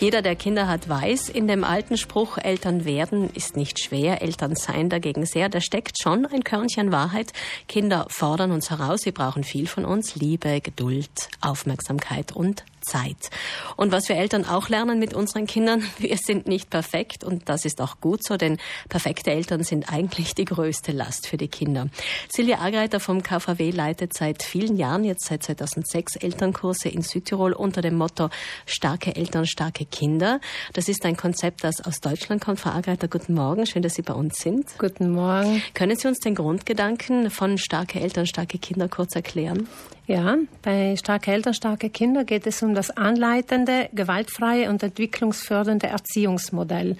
Jeder, der Kinder hat, weiß, in dem alten Spruch Eltern werden ist nicht schwer, Eltern sein dagegen sehr. Da steckt schon ein Körnchen Wahrheit. Kinder fordern uns heraus, sie brauchen viel von uns, Liebe, Geduld, Aufmerksamkeit und Zeit. Und was wir Eltern auch lernen mit unseren Kindern, wir sind nicht perfekt und das ist auch gut so, denn perfekte Eltern sind eigentlich die größte Last für die Kinder. Silvia Agreiter vom KVW leitet seit vielen Jahren, jetzt seit 2006, Elternkurse in Südtirol unter dem Motto Starke Eltern, starke Kinder. Das ist ein Konzept, das aus Deutschland kommt. Frau Agreiter, guten Morgen, schön, dass Sie bei uns sind. Guten Morgen. Können Sie uns den Grundgedanken von Starke Eltern, starke Kinder kurz erklären? Ja, bei Starke Eltern, starke Kinder geht es um das anleitende, gewaltfreie und entwicklungsfördernde Erziehungsmodell.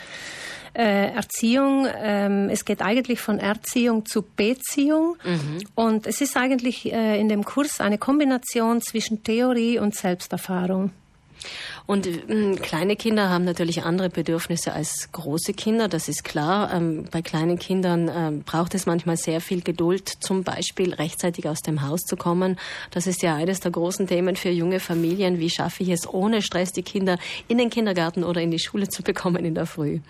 Äh, Erziehung, ähm, es geht eigentlich von Erziehung zu Beziehung mhm. und es ist eigentlich äh, in dem Kurs eine Kombination zwischen Theorie und Selbsterfahrung. Und äh, kleine Kinder haben natürlich andere Bedürfnisse als große Kinder, das ist klar. Ähm, bei kleinen Kindern ähm, braucht es manchmal sehr viel Geduld, zum Beispiel rechtzeitig aus dem Haus zu kommen. Das ist ja eines der großen Themen für junge Familien. Wie schaffe ich es, ohne Stress die Kinder in den Kindergarten oder in die Schule zu bekommen in der Früh?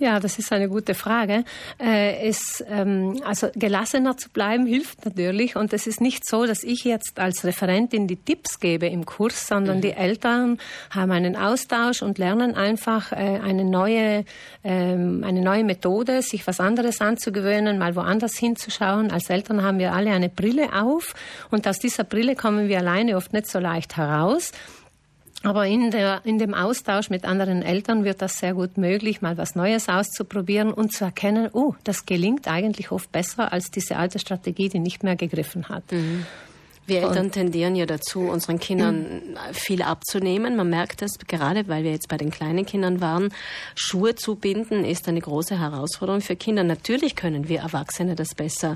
Ja, das ist eine gute Frage. Äh, es, ähm, also gelassener zu bleiben hilft natürlich. Und es ist nicht so, dass ich jetzt als Referentin die Tipps gebe im Kurs, sondern mhm. die Eltern haben einen Austausch und lernen einfach äh, eine neue, ähm, eine neue Methode, sich was anderes anzugewöhnen, mal woanders hinzuschauen. Als Eltern haben wir alle eine Brille auf und aus dieser Brille kommen wir alleine oft nicht so leicht heraus. Aber in, der, in dem Austausch mit anderen Eltern wird das sehr gut möglich, mal was Neues auszuprobieren und zu erkennen, oh, das gelingt eigentlich oft besser als diese alte Strategie, die nicht mehr gegriffen hat. Mhm. Wir Eltern tendieren ja dazu, unseren Kindern viel abzunehmen. Man merkt das gerade, weil wir jetzt bei den kleinen Kindern waren. Schuhe zu binden ist eine große Herausforderung für Kinder. Natürlich können wir Erwachsene das besser.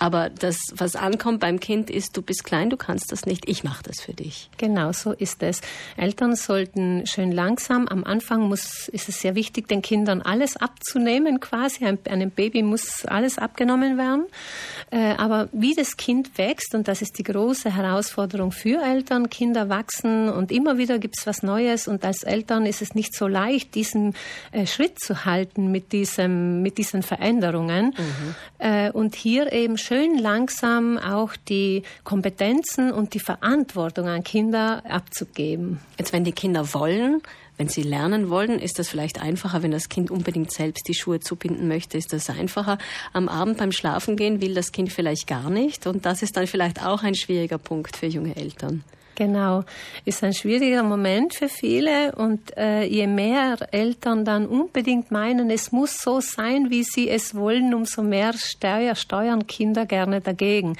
Aber das, was ankommt beim Kind, ist, du bist klein, du kannst das nicht, ich mache das für dich. Genau, so ist es. Eltern sollten schön langsam, am Anfang muss, ist es sehr wichtig, den Kindern alles abzunehmen quasi. einem Baby muss alles abgenommen werden. Äh, aber wie das Kind wächst, und das ist die große Herausforderung für Eltern, Kinder wachsen und immer wieder gibt es was Neues und als Eltern ist es nicht so leicht, diesen äh, Schritt zu halten mit, diesem, mit diesen Veränderungen. Mhm. Äh, und hier eben schön langsam auch die Kompetenzen und die Verantwortung an Kinder abzugeben. Jetzt, wenn die Kinder wollen, wenn sie lernen wollen, ist das vielleicht einfacher, wenn das Kind unbedingt selbst die Schuhe zubinden möchte, ist das einfacher. Am Abend beim Schlafengehen will das Kind vielleicht gar nicht und das ist dann vielleicht auch ein schwieriger Punkt für junge Eltern. Genau, ist ein schwieriger Moment für viele und äh, je mehr Eltern dann unbedingt meinen, es muss so sein, wie sie es wollen, umso mehr Steuer, steuern Kinder gerne dagegen.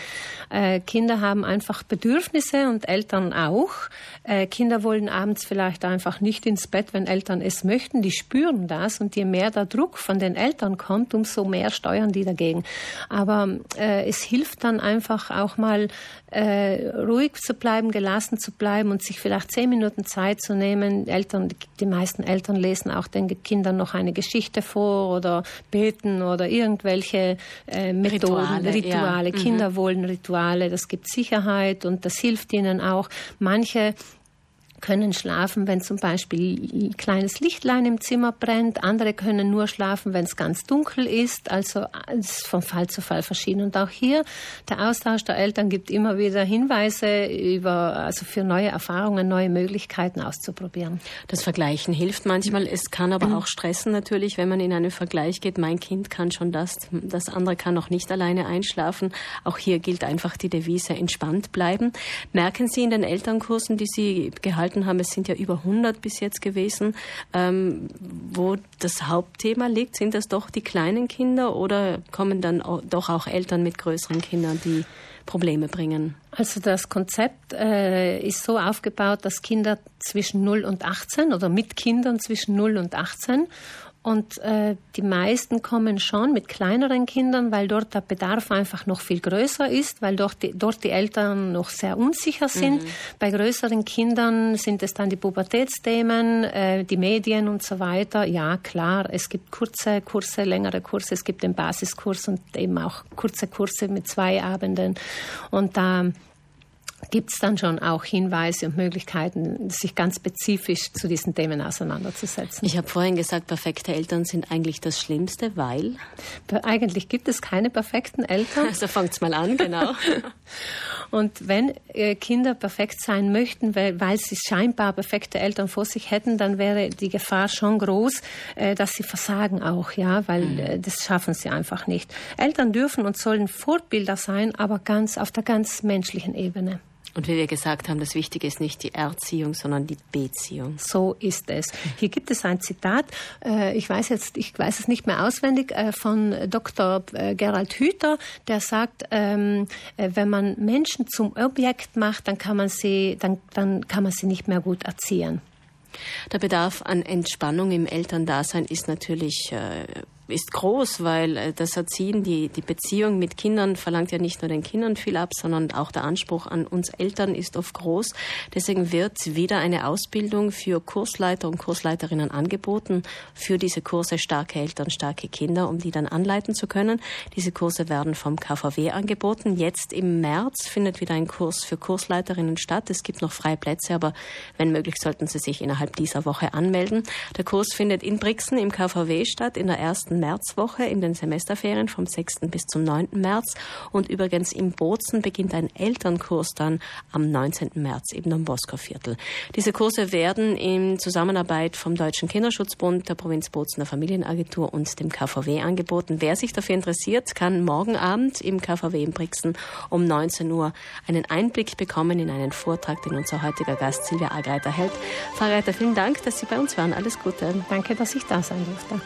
Äh, Kinder haben einfach Bedürfnisse und Eltern auch. Äh, Kinder wollen abends vielleicht einfach nicht ins Bett, wenn Eltern es möchten. Die spüren das und je mehr der Druck von den Eltern kommt, umso mehr steuern die dagegen. Aber äh, es hilft dann einfach auch mal äh, ruhig zu bleiben, gelassen zu bleiben und sich vielleicht zehn Minuten Zeit zu nehmen. Eltern, die meisten Eltern lesen auch den Kindern noch eine Geschichte vor oder beten oder irgendwelche äh, Methoden, Rituale. Rituale. Ja. Kinder mhm. wollen Rituale, das gibt Sicherheit und das hilft ihnen auch. Manche können schlafen, wenn zum Beispiel ein kleines Lichtlein im Zimmer brennt. Andere können nur schlafen, wenn es ganz dunkel ist. Also es ist von Fall zu Fall verschieden. Und auch hier der Austausch der Eltern gibt immer wieder Hinweise über, also für neue Erfahrungen, neue Möglichkeiten auszuprobieren. Das Vergleichen hilft manchmal. Es kann aber auch stressen natürlich, wenn man in einen Vergleich geht. Mein Kind kann schon das, das andere kann noch nicht alleine einschlafen. Auch hier gilt einfach die Devise entspannt bleiben. Merken Sie in den Elternkursen, die Sie gehalten gehalten es sind ja über 100 bis jetzt gewesen, ähm, wo das Hauptthema liegt. Sind das doch die kleinen Kinder oder kommen dann auch, doch auch Eltern mit größeren Kindern, die Probleme bringen? Also das Konzept äh, ist so aufgebaut, dass Kinder zwischen 0 und 18 oder mit Kindern zwischen 0 und 18 und äh, die meisten kommen schon mit kleineren Kindern, weil dort der Bedarf einfach noch viel größer ist, weil dort die, dort die Eltern noch sehr unsicher sind. Mhm. Bei größeren Kindern sind es dann die Pubertätsthemen, äh, die Medien und so weiter. Ja, klar, es gibt kurze Kurse, längere Kurse, es gibt den Basiskurs und eben auch kurze Kurse mit zwei Abenden. Und da gibt es dann schon auch Hinweise und Möglichkeiten, sich ganz spezifisch zu diesen Themen auseinanderzusetzen. Ich habe vorhin gesagt, perfekte Eltern sind eigentlich das Schlimmste, weil? Eigentlich gibt es keine perfekten Eltern. Also fangt's mal an, genau. und wenn äh, Kinder perfekt sein möchten, weil, weil sie scheinbar perfekte Eltern vor sich hätten, dann wäre die Gefahr schon groß, äh, dass sie versagen auch, ja, weil mhm. äh, das schaffen sie einfach nicht. Eltern dürfen und sollen Vorbilder sein, aber ganz auf der ganz menschlichen Ebene. Und wie wir gesagt haben, das Wichtige ist nicht die Erziehung, sondern die Beziehung. So ist es. Hier gibt es ein Zitat, äh, ich weiß jetzt, ich weiß es nicht mehr auswendig, äh, von Dr. Äh, Gerald Hüther, der sagt, ähm, wenn man Menschen zum Objekt macht, dann kann man sie, dann, dann kann man sie nicht mehr gut erziehen. Der Bedarf an Entspannung im Elterndasein ist natürlich ist groß, weil äh, das Erziehen, die, die Beziehung mit Kindern verlangt ja nicht nur den Kindern viel ab, sondern auch der Anspruch an uns Eltern ist oft groß. Deswegen wird wieder eine Ausbildung für Kursleiter und Kursleiterinnen angeboten, für diese Kurse starke Eltern, starke Kinder, um die dann anleiten zu können. Diese Kurse werden vom KVW angeboten. Jetzt im März findet wieder ein Kurs für Kursleiterinnen statt. Es gibt noch freie Plätze, aber wenn möglich sollten Sie sich innerhalb dieser Woche anmelden. Der Kurs findet in Brixen im KVW statt, in der ersten Märzwoche in den Semesterferien vom 6. bis zum 9. März. Und übrigens im Bozen beginnt ein Elternkurs dann am 19. März eben am Bosker-Viertel. Diese Kurse werden in Zusammenarbeit vom Deutschen Kinderschutzbund, der Provinz Bozen, der Familienagentur und dem KVW angeboten. Wer sich dafür interessiert, kann morgen Abend im KVW in Brixen um 19 Uhr einen Einblick bekommen in einen Vortrag, den unser heutiger Gast Silvia Agreiter hält. Frau Agreiter, vielen Dank, dass Sie bei uns waren. Alles Gute. Danke, dass ich da sein durfte.